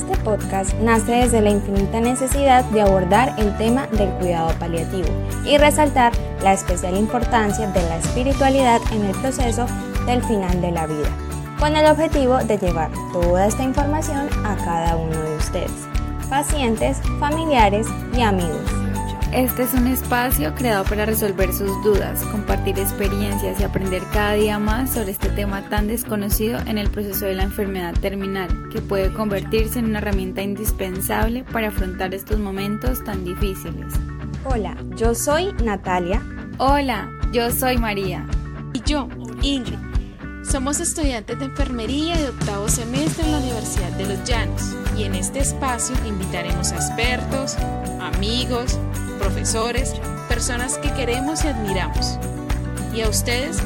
Este podcast nace desde la infinita necesidad de abordar el tema del cuidado paliativo y resaltar la especial importancia de la espiritualidad en el proceso del final de la vida, con el objetivo de llevar toda esta información a cada uno de ustedes, pacientes, familiares y amigos. Este es un espacio creado para resolver sus dudas, compartir experiencias y aprender cada día más sobre este tema tan desconocido en el proceso de la enfermedad terminal, que puede convertirse en una herramienta indispensable para afrontar estos momentos tan difíciles. Hola, yo soy Natalia. Hola, yo soy María. Y yo, Ingrid. Somos estudiantes de enfermería de octavo semestre en la Universidad de los Llanos y en este espacio invitaremos a expertos, amigos, profesores, personas que queremos y admiramos. Y a ustedes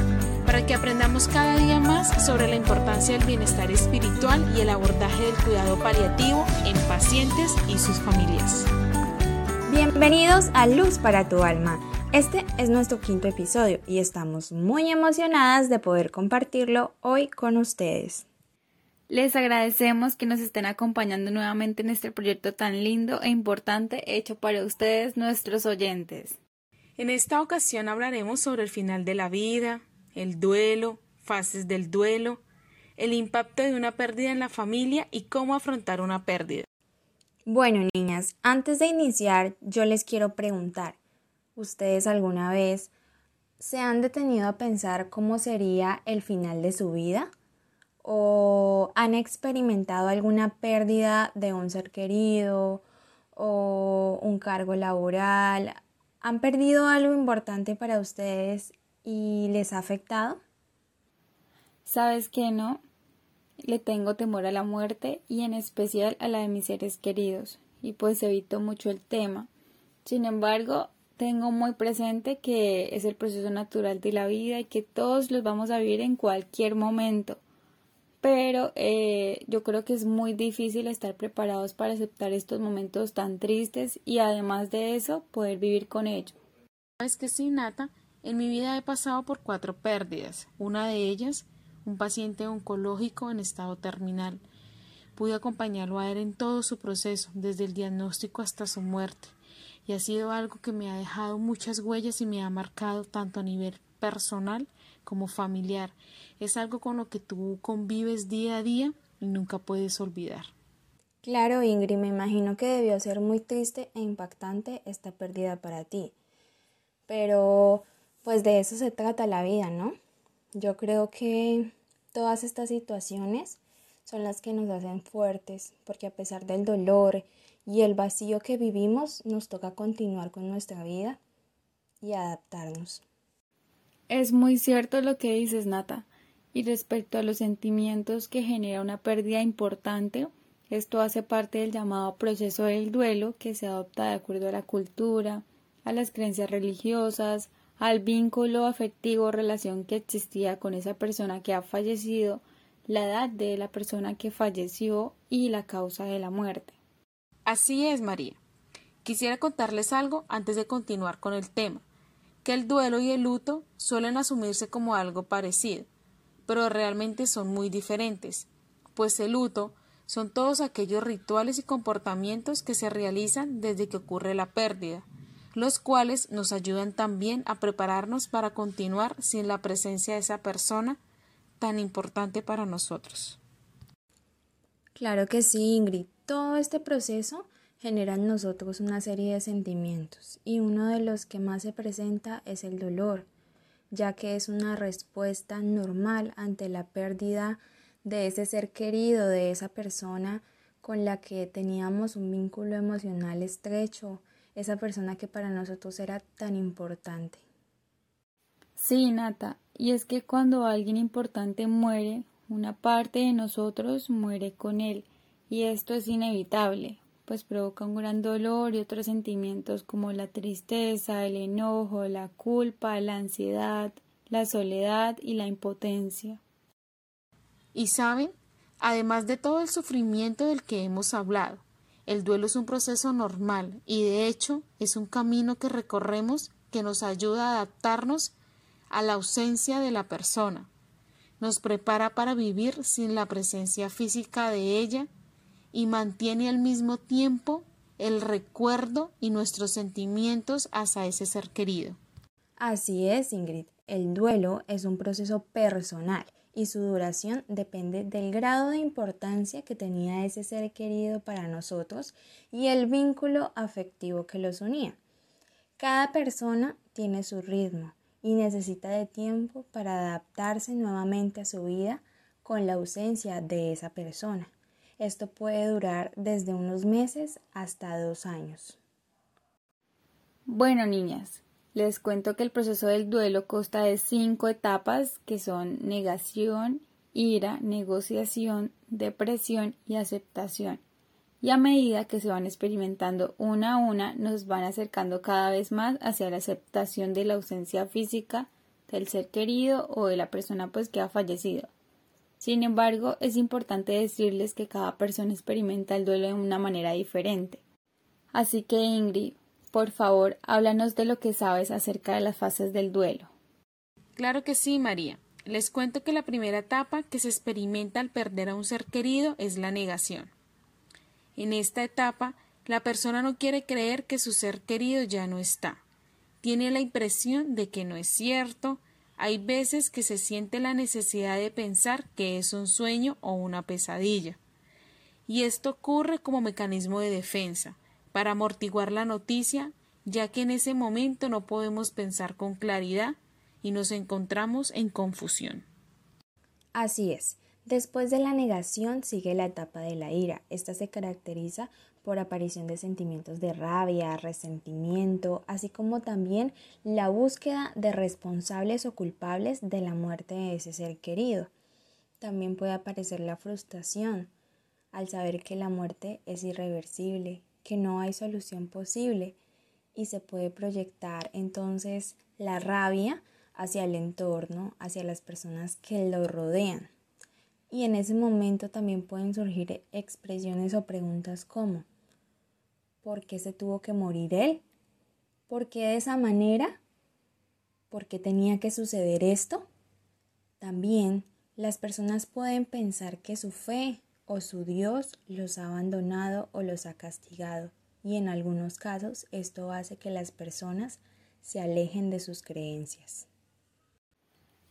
para que aprendamos cada día más sobre la importancia del bienestar espiritual y el abordaje del cuidado paliativo en pacientes y sus familias. Bienvenidos a Luz para tu alma. Este es nuestro quinto episodio y estamos muy emocionadas de poder compartirlo hoy con ustedes. Les agradecemos que nos estén acompañando nuevamente en este proyecto tan lindo e importante hecho para ustedes, nuestros oyentes. En esta ocasión hablaremos sobre el final de la vida, el duelo, fases del duelo, el impacto de una pérdida en la familia y cómo afrontar una pérdida. Bueno, niñas, antes de iniciar, yo les quiero preguntar, ¿ustedes alguna vez se han detenido a pensar cómo sería el final de su vida? O han experimentado alguna pérdida de un ser querido o un cargo laboral, han perdido algo importante para ustedes y les ha afectado? ¿Sabes que no? Le tengo temor a la muerte y en especial a la de mis seres queridos y pues evito mucho el tema. Sin embargo, tengo muy presente que es el proceso natural de la vida y que todos los vamos a vivir en cualquier momento pero eh, yo creo que es muy difícil estar preparados para aceptar estos momentos tan tristes y además de eso poder vivir con ello. Es que sí, Nata, en mi vida he pasado por cuatro pérdidas. Una de ellas, un paciente oncológico en estado terminal. Pude acompañarlo a él en todo su proceso, desde el diagnóstico hasta su muerte, y ha sido algo que me ha dejado muchas huellas y me ha marcado tanto a nivel personal como familiar. Es algo con lo que tú convives día a día y nunca puedes olvidar. Claro, Ingrid, me imagino que debió ser muy triste e impactante esta pérdida para ti. Pero, pues de eso se trata la vida, ¿no? Yo creo que todas estas situaciones son las que nos hacen fuertes, porque a pesar del dolor y el vacío que vivimos, nos toca continuar con nuestra vida y adaptarnos. Es muy cierto lo que dices, Nata. Y respecto a los sentimientos que genera una pérdida importante, esto hace parte del llamado proceso del duelo que se adopta de acuerdo a la cultura, a las creencias religiosas, al vínculo afectivo o relación que existía con esa persona que ha fallecido, la edad de la persona que falleció y la causa de la muerte. Así es, María. Quisiera contarles algo antes de continuar con el tema que el duelo y el luto suelen asumirse como algo parecido, pero realmente son muy diferentes, pues el luto son todos aquellos rituales y comportamientos que se realizan desde que ocurre la pérdida, los cuales nos ayudan también a prepararnos para continuar sin la presencia de esa persona tan importante para nosotros. Claro que sí, Ingrid. Todo este proceso genera en nosotros una serie de sentimientos y uno de los que más se presenta es el dolor, ya que es una respuesta normal ante la pérdida de ese ser querido, de esa persona con la que teníamos un vínculo emocional estrecho, esa persona que para nosotros era tan importante. Sí, Nata, y es que cuando alguien importante muere, una parte de nosotros muere con él, y esto es inevitable, pues provoca un gran dolor y otros sentimientos como la tristeza, el enojo, la culpa, la ansiedad, la soledad y la impotencia. Y saben, además de todo el sufrimiento del que hemos hablado, el duelo es un proceso normal y de hecho es un camino que recorremos que nos ayuda a adaptarnos a la ausencia de la persona, nos prepara para vivir sin la presencia física de ella y mantiene al mismo tiempo el recuerdo y nuestros sentimientos hacia ese ser querido. Así es, Ingrid. El duelo es un proceso personal y su duración depende del grado de importancia que tenía ese ser querido para nosotros y el vínculo afectivo que los unía. Cada persona tiene su ritmo y necesita de tiempo para adaptarse nuevamente a su vida con la ausencia de esa persona. Esto puede durar desde unos meses hasta dos años. Bueno, niñas, les cuento que el proceso del duelo consta de cinco etapas que son negación, ira, negociación, depresión y aceptación. Y a medida que se van experimentando una a una, nos van acercando cada vez más hacia la aceptación de la ausencia física del ser querido o de la persona pues que ha fallecido. Sin embargo, es importante decirles que cada persona experimenta el duelo de una manera diferente. Así que Ingrid, por favor, háblanos de lo que sabes acerca de las fases del duelo. Claro que sí, María. Les cuento que la primera etapa que se experimenta al perder a un ser querido es la negación. En esta etapa, la persona no quiere creer que su ser querido ya no está. Tiene la impresión de que no es cierto, hay veces que se siente la necesidad de pensar que es un sueño o una pesadilla. Y esto ocurre como mecanismo de defensa, para amortiguar la noticia, ya que en ese momento no podemos pensar con claridad y nos encontramos en confusión. Así es. Después de la negación sigue la etapa de la ira. Esta se caracteriza por aparición de sentimientos de rabia, resentimiento, así como también la búsqueda de responsables o culpables de la muerte de ese ser querido. También puede aparecer la frustración al saber que la muerte es irreversible, que no hay solución posible y se puede proyectar entonces la rabia hacia el entorno, hacia las personas que lo rodean. Y en ese momento también pueden surgir expresiones o preguntas como ¿Por qué se tuvo que morir él? ¿Por qué de esa manera? ¿Por qué tenía que suceder esto? También las personas pueden pensar que su fe o su Dios los ha abandonado o los ha castigado y en algunos casos esto hace que las personas se alejen de sus creencias.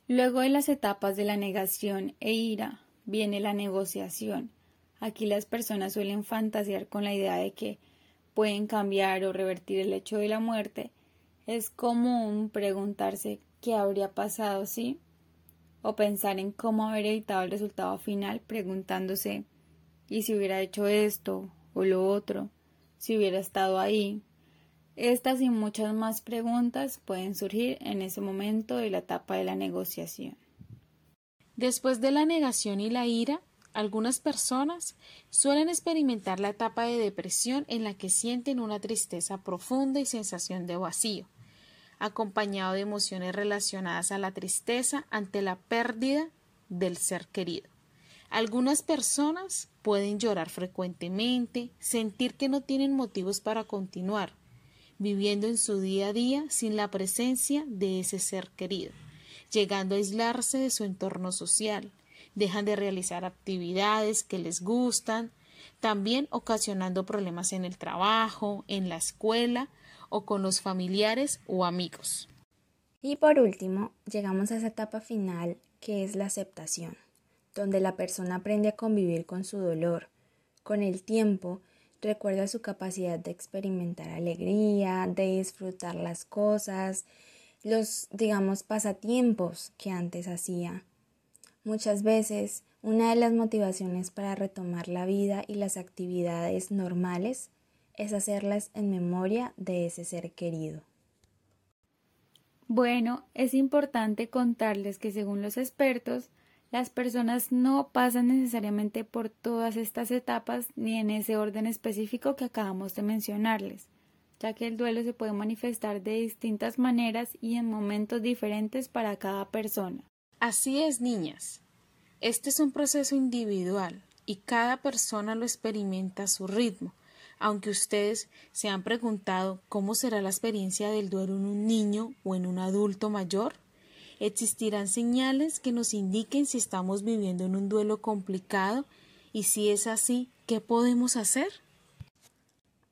Luego de las etapas de la negación e ira viene la negociación. Aquí las personas suelen fantasear con la idea de que pueden cambiar o revertir el hecho de la muerte, es común preguntarse qué habría pasado si o pensar en cómo haber evitado el resultado final preguntándose ¿y si hubiera hecho esto o lo otro? ¿Si hubiera estado ahí? Estas y muchas más preguntas pueden surgir en ese momento de la etapa de la negociación. Después de la negación y la ira, algunas personas suelen experimentar la etapa de depresión en la que sienten una tristeza profunda y sensación de vacío, acompañado de emociones relacionadas a la tristeza ante la pérdida del ser querido. Algunas personas pueden llorar frecuentemente, sentir que no tienen motivos para continuar, viviendo en su día a día sin la presencia de ese ser querido, llegando a aislarse de su entorno social, dejan de realizar actividades que les gustan, también ocasionando problemas en el trabajo, en la escuela o con los familiares o amigos. Y por último, llegamos a esa etapa final que es la aceptación, donde la persona aprende a convivir con su dolor. Con el tiempo, recuerda su capacidad de experimentar alegría, de disfrutar las cosas, los, digamos, pasatiempos que antes hacía Muchas veces, una de las motivaciones para retomar la vida y las actividades normales es hacerlas en memoria de ese ser querido. Bueno, es importante contarles que según los expertos, las personas no pasan necesariamente por todas estas etapas ni en ese orden específico que acabamos de mencionarles, ya que el duelo se puede manifestar de distintas maneras y en momentos diferentes para cada persona. Así es, niñas. Este es un proceso individual y cada persona lo experimenta a su ritmo. Aunque ustedes se han preguntado cómo será la experiencia del duelo en un niño o en un adulto mayor, existirán señales que nos indiquen si estamos viviendo en un duelo complicado y si es así, ¿qué podemos hacer?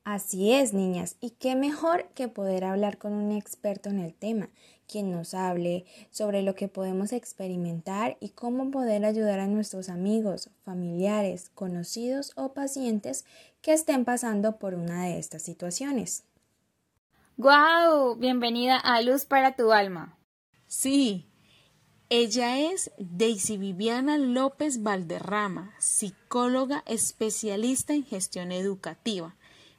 Así es, niñas, y qué mejor que poder hablar con un experto en el tema, quien nos hable sobre lo que podemos experimentar y cómo poder ayudar a nuestros amigos, familiares, conocidos o pacientes que estén pasando por una de estas situaciones. ¡Guau! Bienvenida a Luz para tu alma. Sí, ella es Daisy Viviana López Valderrama, psicóloga especialista en gestión educativa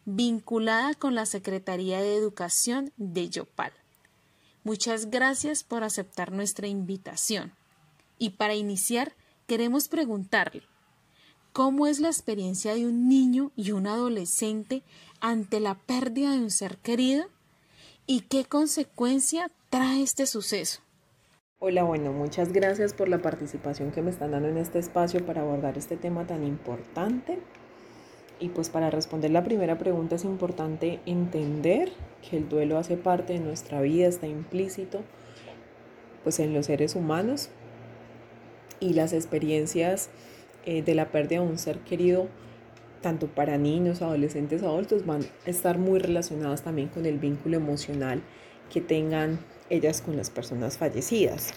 vinculada con la Secretaría de Educación de Yopal. Muchas gracias por aceptar nuestra invitación. Y para iniciar, queremos preguntarle, ¿cómo es la experiencia de un niño y un adolescente ante la pérdida de un ser querido? ¿Y qué consecuencia trae este suceso? Hola, bueno, muchas gracias por la participación que me están dando en este espacio para abordar este tema tan importante y pues para responder la primera pregunta es importante entender que el duelo hace parte de nuestra vida, está implícito pues en los seres humanos y las experiencias eh, de la pérdida de un ser querido, tanto para niños, adolescentes, adultos, van a estar muy relacionadas también con el vínculo emocional que tengan ellas con las personas fallecidas.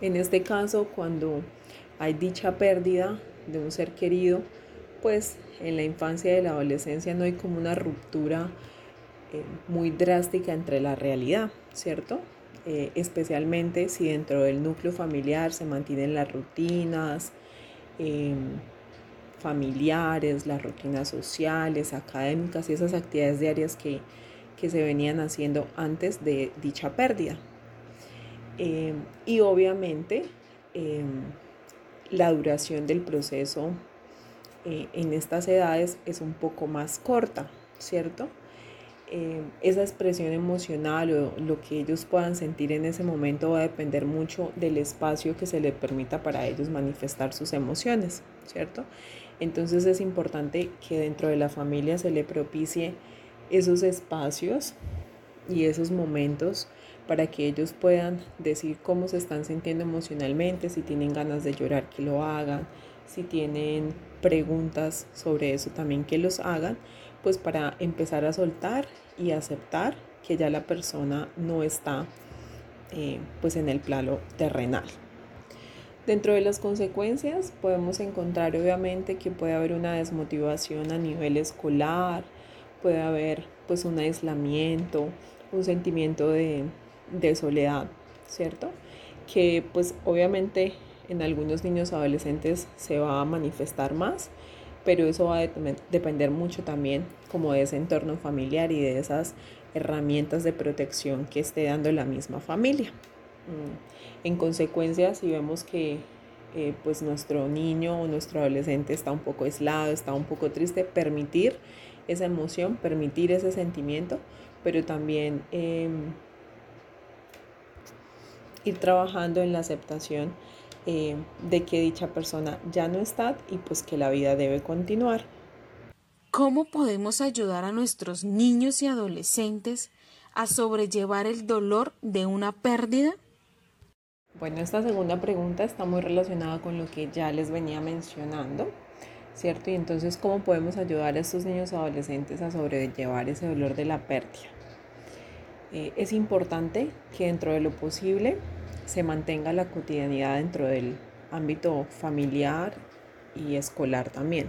En este caso, cuando hay dicha pérdida de un ser querido, pues en la infancia y la adolescencia no hay como una ruptura eh, muy drástica entre la realidad, ¿cierto? Eh, especialmente si dentro del núcleo familiar se mantienen las rutinas em, familiares, las rutinas sociales, académicas y esas actividades diarias que, se venían haciendo antes de dicha pérdida. Em, y obviamente em, la duración del proceso eh, en estas edades es un poco más corta, ¿cierto? Eh, esa expresión emocional o lo que ellos puedan sentir en ese momento va a depender mucho del espacio que se les permita para ellos manifestar sus emociones, ¿cierto? Entonces es importante que dentro de la familia se le propicie esos espacios y esos momentos para que ellos puedan decir cómo se están sintiendo emocionalmente, si tienen ganas de llorar, que lo hagan, si tienen preguntas sobre eso también que los hagan, pues para empezar a soltar y aceptar que ya la persona no está eh, pues en el plano terrenal. Dentro de las consecuencias podemos encontrar obviamente que puede haber una desmotivación a nivel escolar, puede haber pues un aislamiento, un sentimiento de, de soledad, ¿cierto? Que pues obviamente en algunos niños adolescentes se va a manifestar más, pero eso va a depender mucho también como de ese entorno familiar y de esas herramientas de protección que esté dando la misma familia. Mm. En consecuencia, si vemos que eh, pues nuestro niño o nuestro adolescente está un poco aislado, está un poco triste, permitir esa emoción, permitir ese sentimiento, pero también em, ir trabajando en la aceptación eh, de que dicha persona ya no está y pues que la vida debe continuar. ¿Cómo podemos ayudar a nuestros niños y adolescentes a sobrellevar el dolor de una pérdida? Bueno, esta segunda pregunta está muy relacionada con lo que ya les venía mencionando, ¿cierto? Y entonces, ¿cómo podemos ayudar a estos niños y adolescentes a sobrellevar ese dolor de la pérdida? Eh, es importante que dentro de lo posible se mantenga la cotidianidad dentro del ámbito familiar y escolar también.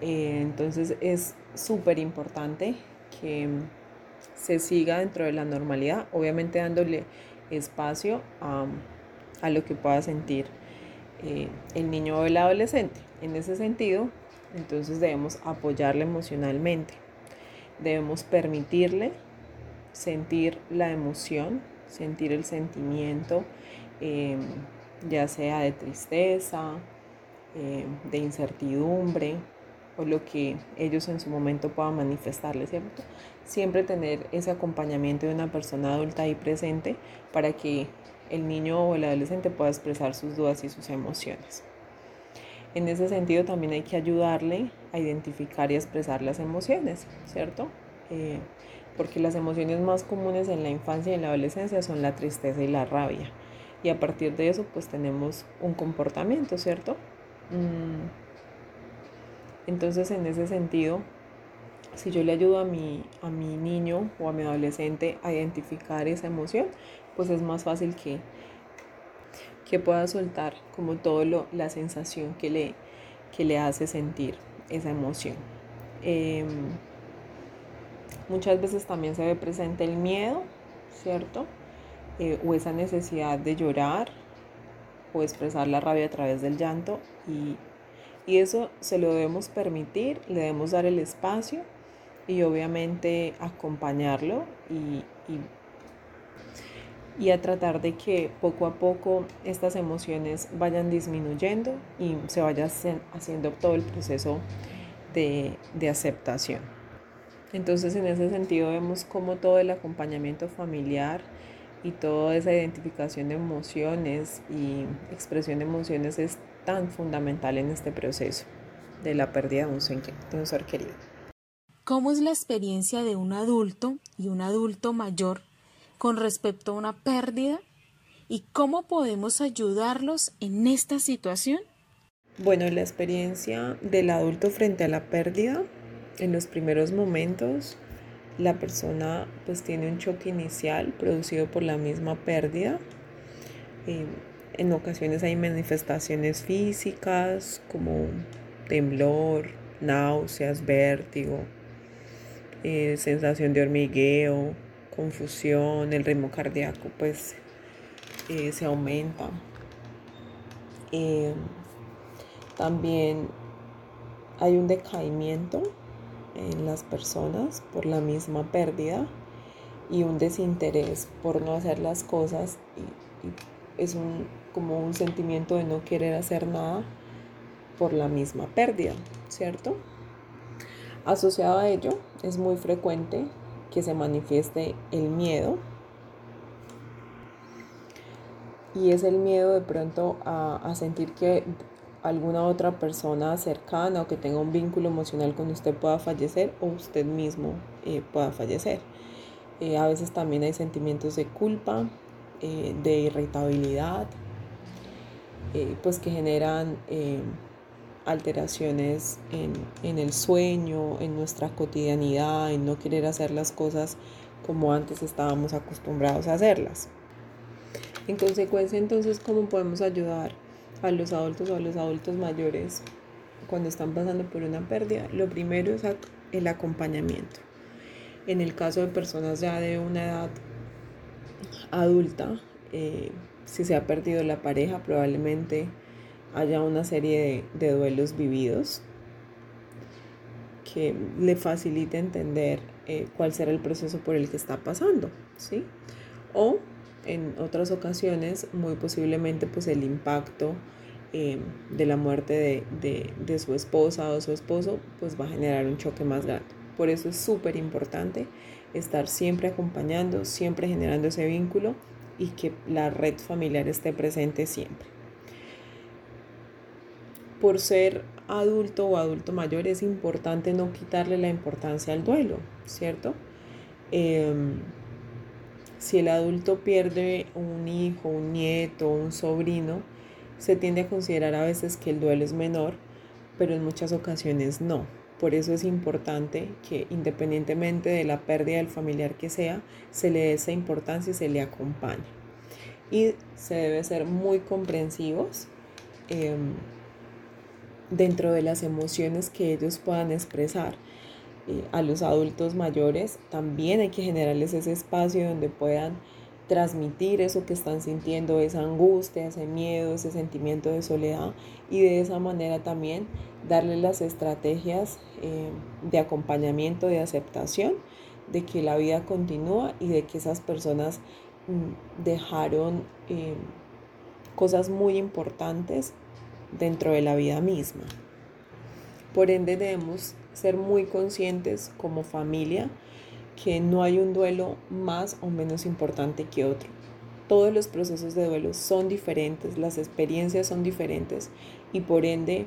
Eh, entonces es súper importante que se siga dentro de la normalidad, obviamente dándole espacio a, lo que pueda sentir eh, el niño o el adolescente. En ese sentido, entonces debemos apoyarle emocionalmente, debemos permitirle sentir la emoción sentir el sentimiento, em, ya sea de tristeza, em, de incertidumbre o lo que ellos en su momento puedan manifestarles, ¿cierto? Siempre tener ese acompañamiento de una persona adulta ahí presente para que el niño o el adolescente pueda expresar sus dudas y sus emociones. En ese sentido también hay que ayudarle a identificar y expresar las emociones, ¿cierto? Eh, porque las emociones más comunes en la infancia y en la adolescencia son la tristeza y la rabia. Y a partir de eso pues tenemos un comportamiento, ¿cierto? Mm, Entonces, en ese sentido, si yo le ayudo a mi, a mi niño o a mi adolescente a identificar esa emoción, pues es más fácil que, que pueda soltar como todo lo, la sensación que le, que le hace sentir esa emoción. Em, muchas veces también se ve presente el miedo, ¿cierto? Eh, o esa necesidad de llorar o expresar la rabia a través del llanto y, y eso se lo debemos permitir, le debemos dar el espacio y obviamente acompañarlo y, y, a tratar de que poco a poco estas emociones vayan disminuyendo y se vaya haciendo todo el proceso de, de aceptación. Entonces en ese sentido vemos cómo todo el acompañamiento familiar y toda esa identificación de emociones y expresión de emociones es tan fundamental en este proceso de la pérdida de un ser querido. ¿Cómo es la experiencia de un adulto y un adulto mayor con respecto a una pérdida? ¿Y cómo podemos ayudarlos en esta situación? Bueno, la experiencia del adulto frente a la pérdida, en los primeros momentos, la persona pues tiene un choque inicial producido por la misma pérdida. Eh, en ocasiones hay manifestaciones físicas como temblor, náuseas, vértigo, eh, sensación de hormigueo, confusión, el ritmo cardíaco pues eh, se aumenta. También hay un decaimiento en las personas por la misma pérdida y un desinterés por no hacer las cosas y, es un, como un sentimiento de no querer hacer nada por la misma pérdida, ¿cierto? Asociado a ello, es muy frecuente que se manifieste el miedo. Y es el miedo de pronto a, sentir que alguna otra persona cercana o que tenga un vínculo emocional con usted pueda fallecer o usted mismo eh, pueda fallecer. Eh, a veces también hay sentimientos de culpa, eh, de irritabilidad, pues que generan alteraciones en, el sueño, en nuestra cotidianidad, en no querer hacer las cosas como antes estábamos acostumbrados a hacerlas. En consecuencia, entonces, ¿cómo podemos ayudar a los adultos o a los adultos mayores cuando están pasando por una pérdida? Lo primero es el acompañamiento. En el caso de personas ya de una edad adulta, eh, si se ha perdido la pareja, probablemente haya una serie de, duelos vividos que le facilite entender eh, cuál será el proceso por el que está pasando, ¿sí? O en otras ocasiones, muy posiblemente, pues el impacto eh, de la muerte de, de, su esposa o su esposo, pues va a generar un choque más grande. Por eso es súper importante estar siempre acompañando, siempre generando ese vínculo y que la red familiar esté presente siempre por ser adulto o adulto mayor es importante no quitarle la importancia al duelo, ¿cierto? Em, si el adulto pierde un hijo, un nieto, un sobrino, se tiende a considerar a veces que el duelo es menor, pero en muchas ocasiones no. Por eso es importante que independientemente de la pérdida del familiar que sea, se le dé esa importancia y se le acompañe. Y se debe ser muy comprensivos. Em, dentro de las emociones que ellos puedan expresar. Eh, a los adultos mayores también hay que generarles ese espacio donde puedan transmitir eso que están sintiendo, esa angustia, ese miedo, ese sentimiento de soledad y de esa manera también darles las estrategias eh, de acompañamiento, de aceptación, de que la vida continúa y de que esas personas mm, dejaron eh, cosas muy importantes dentro de la vida misma. Por ende debemos ser muy conscientes como familia que no hay un duelo más o menos importante que otro. Todos los procesos de duelo son diferentes, las experiencias son diferentes y por ende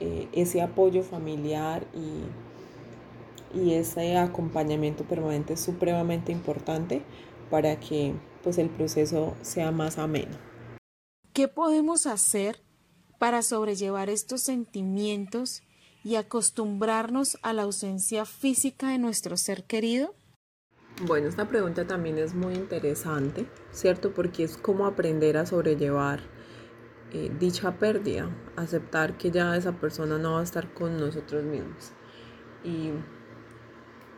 eh, ese apoyo familiar y, y, ese acompañamiento permanente es supremamente importante para que pues, el proceso sea más ameno. ¿Qué podemos hacer para sobrellevar estos sentimientos y acostumbrarnos a la ausencia física de nuestro ser querido? Bueno, esta pregunta también es muy interesante, ¿cierto? Porque es cómo aprender a sobrellevar eh, dicha pérdida, aceptar que ya esa persona no va a estar con nosotros mismos. Y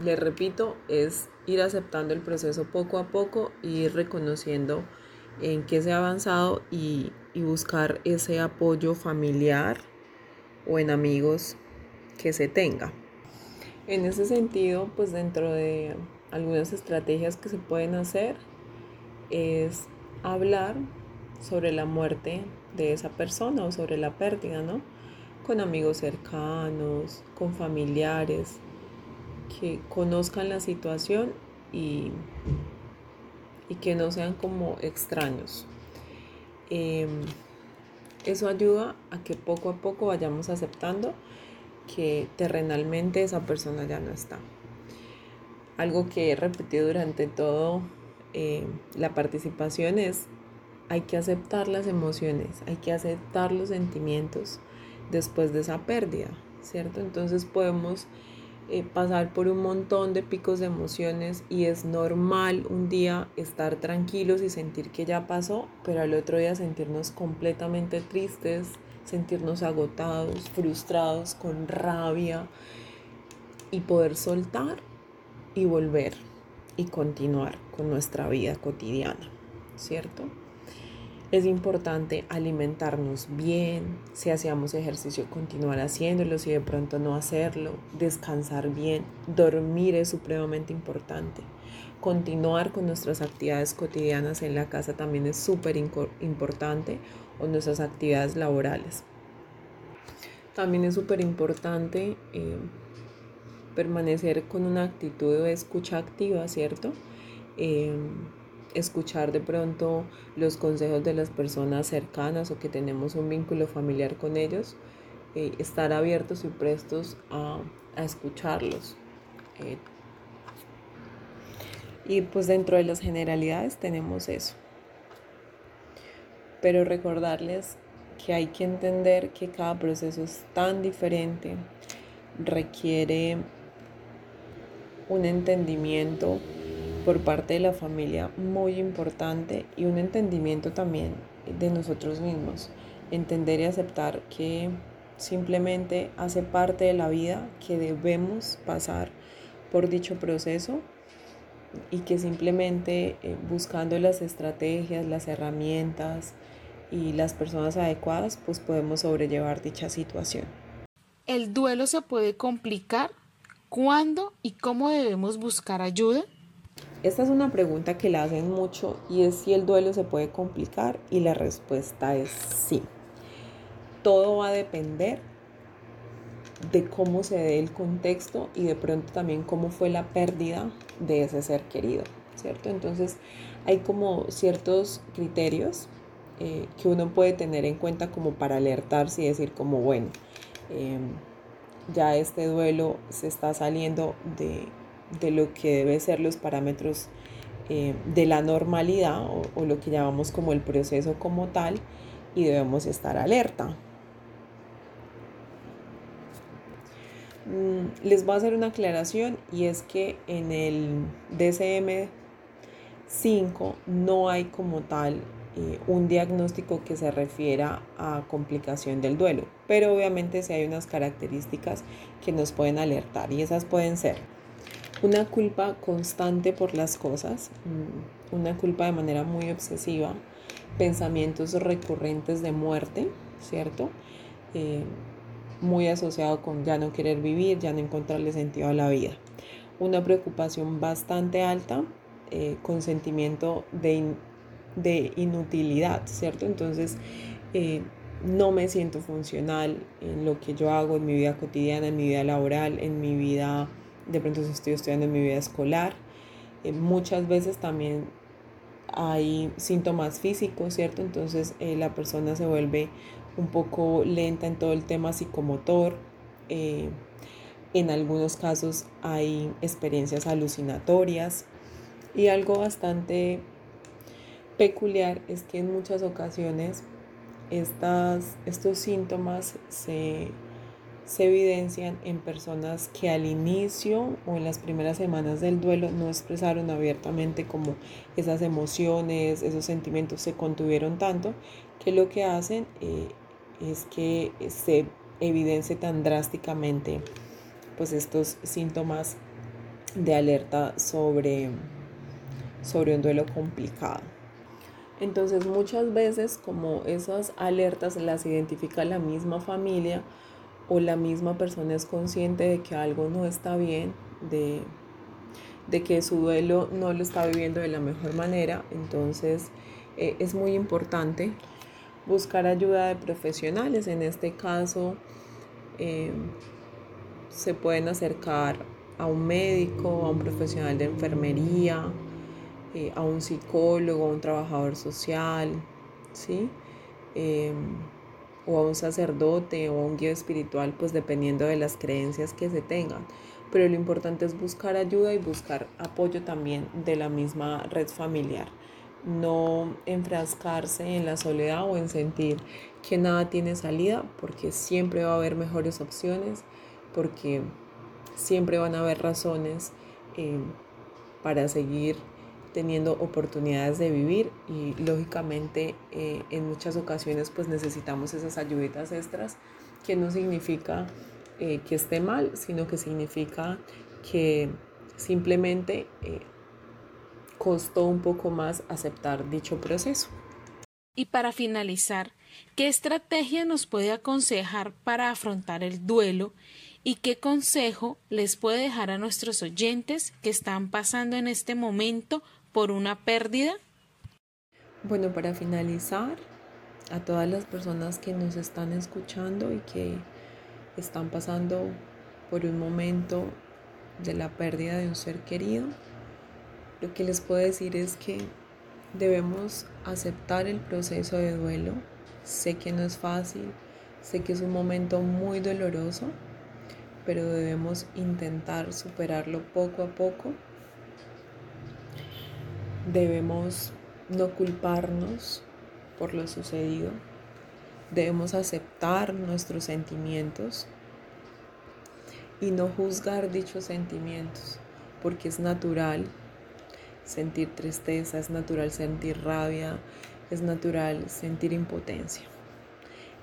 le repito, es ir aceptando el proceso poco a poco y ir reconociendo en qué se ha avanzado y, y buscar ese apoyo familiar o en amigos que se tenga. En ese sentido, pues dentro de algunas estrategias que se pueden hacer es hablar sobre la muerte de esa persona o sobre la pérdida, ¿no? Con amigos cercanos, con familiares, que conozcan la situación y, y que no sean como extraños. Em, eso ayuda a que poco a poco vayamos aceptando que terrenalmente esa persona ya no está. Algo que he repetido durante todo eh, la participación es hay que aceptar las emociones, hay que aceptar los sentimientos después de esa pérdida, ¿cierto? Entonces podemos eh, pasar por un montón de picos de emociones y es normal un día estar tranquilos y sentir que ya pasó, pero al otro día sentirnos completamente tristes, sentirnos agotados, frustrados, con rabia y poder soltar y volver y continuar con nuestra vida cotidiana, ¿cierto? Es importante alimentarnos bien, si hacíamos ejercicio continuar haciéndolo, si de pronto no hacerlo, descansar bien, dormir es supremamente importante. Continuar con nuestras actividades cotidianas en la casa también es súper importante o nuestras actividades laborales. También es súper importante eh, permanecer con una actitud de escucha activa, ¿cierto? Eh, escuchar de pronto los consejos de las personas cercanas o que tenemos un vínculo familiar con ellos, eh, estar abiertos y prestos a, escucharlos. Y pues dentro de las generalidades tenemos eso. Pero recordarles que hay que entender que cada proceso es tan diferente, requiere un entendimiento por parte de la familia muy importante y un entendimiento también de nosotros mismos. Entender y aceptar que simplemente hace parte de la vida, que debemos pasar por dicho proceso y que simplemente eh, buscando las estrategias, las herramientas y las personas adecuadas, pues podemos sobrellevar dicha situación. ¿El duelo se puede complicar? ¿Cuándo y cómo debemos buscar ayuda? Esta es una pregunta que la hacen mucho y es si el duelo se puede complicar y la respuesta es sí. Todo va a depender de cómo se dé el contexto y de pronto también cómo fue la pérdida de ese ser querido, ¿cierto? Entonces hay como ciertos criterios eh, que uno puede tener en cuenta como para alertarse y decir como, bueno, em, ya este duelo se está saliendo de, de lo que debe ser los parámetros eh, de la normalidad o, lo que llamamos como el proceso como tal y debemos estar alerta. Les voy a hacer una aclaración y es que en el DCM 5 no hay como tal eh, un diagnóstico que se refiera a complicación del duelo, pero obviamente sí hay unas características que nos pueden alertar y esas pueden ser una culpa constante por las cosas, mm, una culpa de manera muy obsesiva, pensamientos recurrentes de muerte, ¿cierto? Eh, muy asociado con ya no querer vivir, ya no encontrarle sentido a la vida. Una preocupación bastante alta eh, con sentimiento de, de, inutilidad, ¿cierto? Entonces, eh, no me siento funcional en lo que yo hago en mi vida cotidiana, en mi vida laboral, en mi vida de pronto si estoy estudiando en mi vida escolar. Eh, muchas veces también hay síntomas físicos, ¿cierto? Entonces eh, la persona se vuelve un poco lenta en todo el tema psicomotor. Eh, en algunos casos hay experiencias alucinatorias y algo bastante peculiar es que en muchas ocasiones estas, estos síntomas se se evidencian en personas que al inicio o en las primeras semanas del duelo no expresaron abiertamente como esas emociones, esos sentimientos se contuvieron tanto que lo que hacen eh, es que se evidencie tan drásticamente pues estos síntomas de alerta sobre, sobre un duelo complicado. Entonces muchas veces como esas alertas las identifica la misma familia o la misma persona es consciente de que algo no está bien, de, de que su duelo no lo está viviendo de la mejor manera, entonces eh, es muy importante buscar ayuda de profesionales. En este caso eh, se pueden acercar a un médico, a un profesional de enfermería, eh, a un psicólogo, a un trabajador social, ¿sí? Em, o a un sacerdote o a un guía espiritual, pues dependiendo de las creencias que se tengan. Pero lo importante es buscar ayuda y buscar apoyo también de la misma red familiar. No enfrascarse en la soledad o en sentir que nada tiene salida, porque siempre va a haber mejores opciones, porque siempre van a haber razones eh, para seguir teniendo oportunidades de vivir. Y lógicamente eh, en muchas ocasiones pues necesitamos esas ayuditas extras que no significa eh, que esté mal sino que significa que simplemente costó un poco más aceptar dicho proceso. Y para finalizar, ¿qué estrategia nos puede aconsejar para afrontar el duelo y qué consejo les puede dejar a nuestros oyentes que están pasando en este momento por una pérdida? Bueno, para finalizar, a todas las personas que nos están escuchando y que están pasando por un momento de la pérdida de un ser querido, lo que les puedo decir es que debemos aceptar el proceso de duelo. Sé que no es fácil, sé que es un momento muy doloroso, pero debemos intentar superarlo poco a poco. Debemos no culparnos por lo sucedido. Debemos aceptar nuestros sentimientos y no juzgar dichos sentimientos, porque es natural sentir tristeza, es natural sentir rabia, es natural sentir impotencia.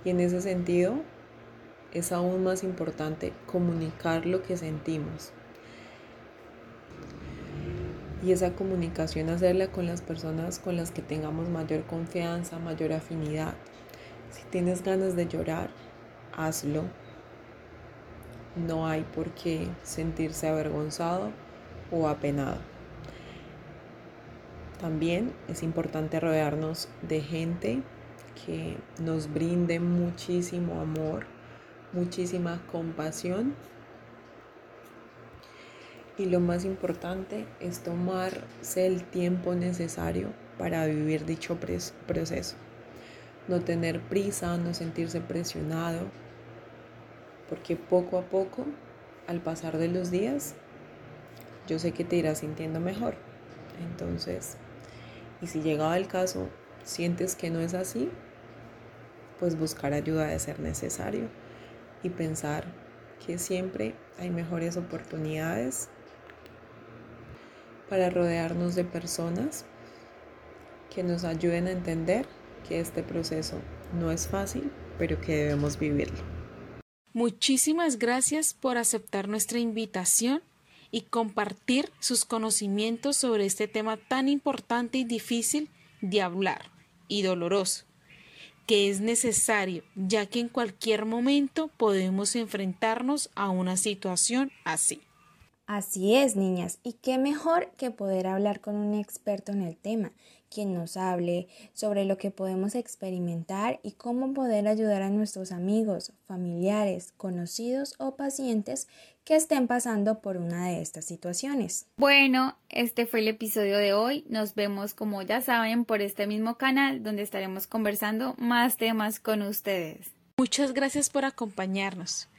Y en ese sentido, es aún más importante comunicar lo que sentimos. Y esa comunicación hacerla con las personas con las que tengamos mayor confianza, mayor afinidad. Si tienes ganas de llorar, hazlo. No hay por qué sentirse avergonzado o apenado. También es importante rodearnos de gente que nos brinde muchísimo amor, muchísima compasión y lo más importante es tomarse el tiempo necesario para vivir dicho proceso. No tener prisa, no sentirse presionado, porque poco a poco, al pasar de los días, yo sé que te irás sintiendo mejor. Entonces, y si llegado el caso sientes que no es así, pues buscar ayuda de ser necesario y pensar que siempre hay mejores oportunidades para rodearnos de personas que nos ayuden a entender que este proceso no es fácil, pero que debemos vivirlo. Muchísimas gracias por aceptar nuestra invitación y compartir sus conocimientos sobre este tema tan importante y difícil de hablar y doloroso que es necesario, ya que en cualquier momento podemos enfrentarnos a una situación así. Así es, niñas, y qué mejor que poder hablar con un experto en el tema, quien nos hable sobre lo que podemos experimentar y cómo poder ayudar a nuestros amigos, familiares, conocidos o pacientes que estén pasando por una de estas situaciones. Bueno, este fue el episodio de hoy. Nos vemos, como ya saben, por este mismo canal donde estaremos conversando más temas con ustedes. Muchas gracias por acompañarnos.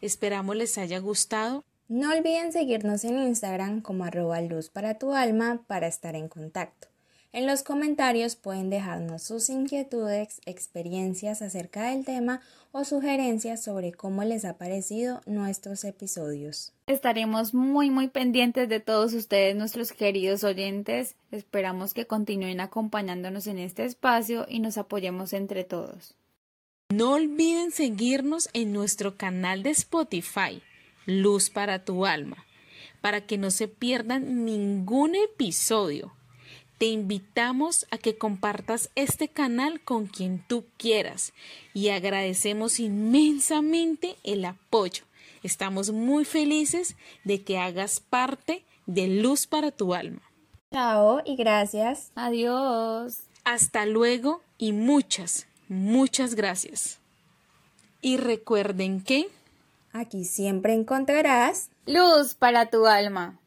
Esperamos les haya gustado. No olviden seguirnos en Instagram como arroba luz para tu alma para estar en contacto. En los comentarios pueden dejarnos sus inquietudes, experiencias acerca del tema o sugerencias sobre cómo les ha parecido nuestros episodios. Estaremos muy muy pendientes de todos ustedes, nuestros queridos oyentes. Esperamos que continúen acompañándonos en este espacio y nos apoyemos entre todos. No olviden seguirnos en nuestro canal de Spotify, Luz para tu alma, para que no se pierdan ningún episodio. Te invitamos a que compartas este canal con quien tú quieras y agradecemos inmensamente el apoyo. Estamos muy felices de que hagas parte de Luz para tu alma. Chao y gracias. Adiós. Hasta luego y muchas, muchas gracias. Y recuerden que aquí siempre encontrarás luz para tu alma.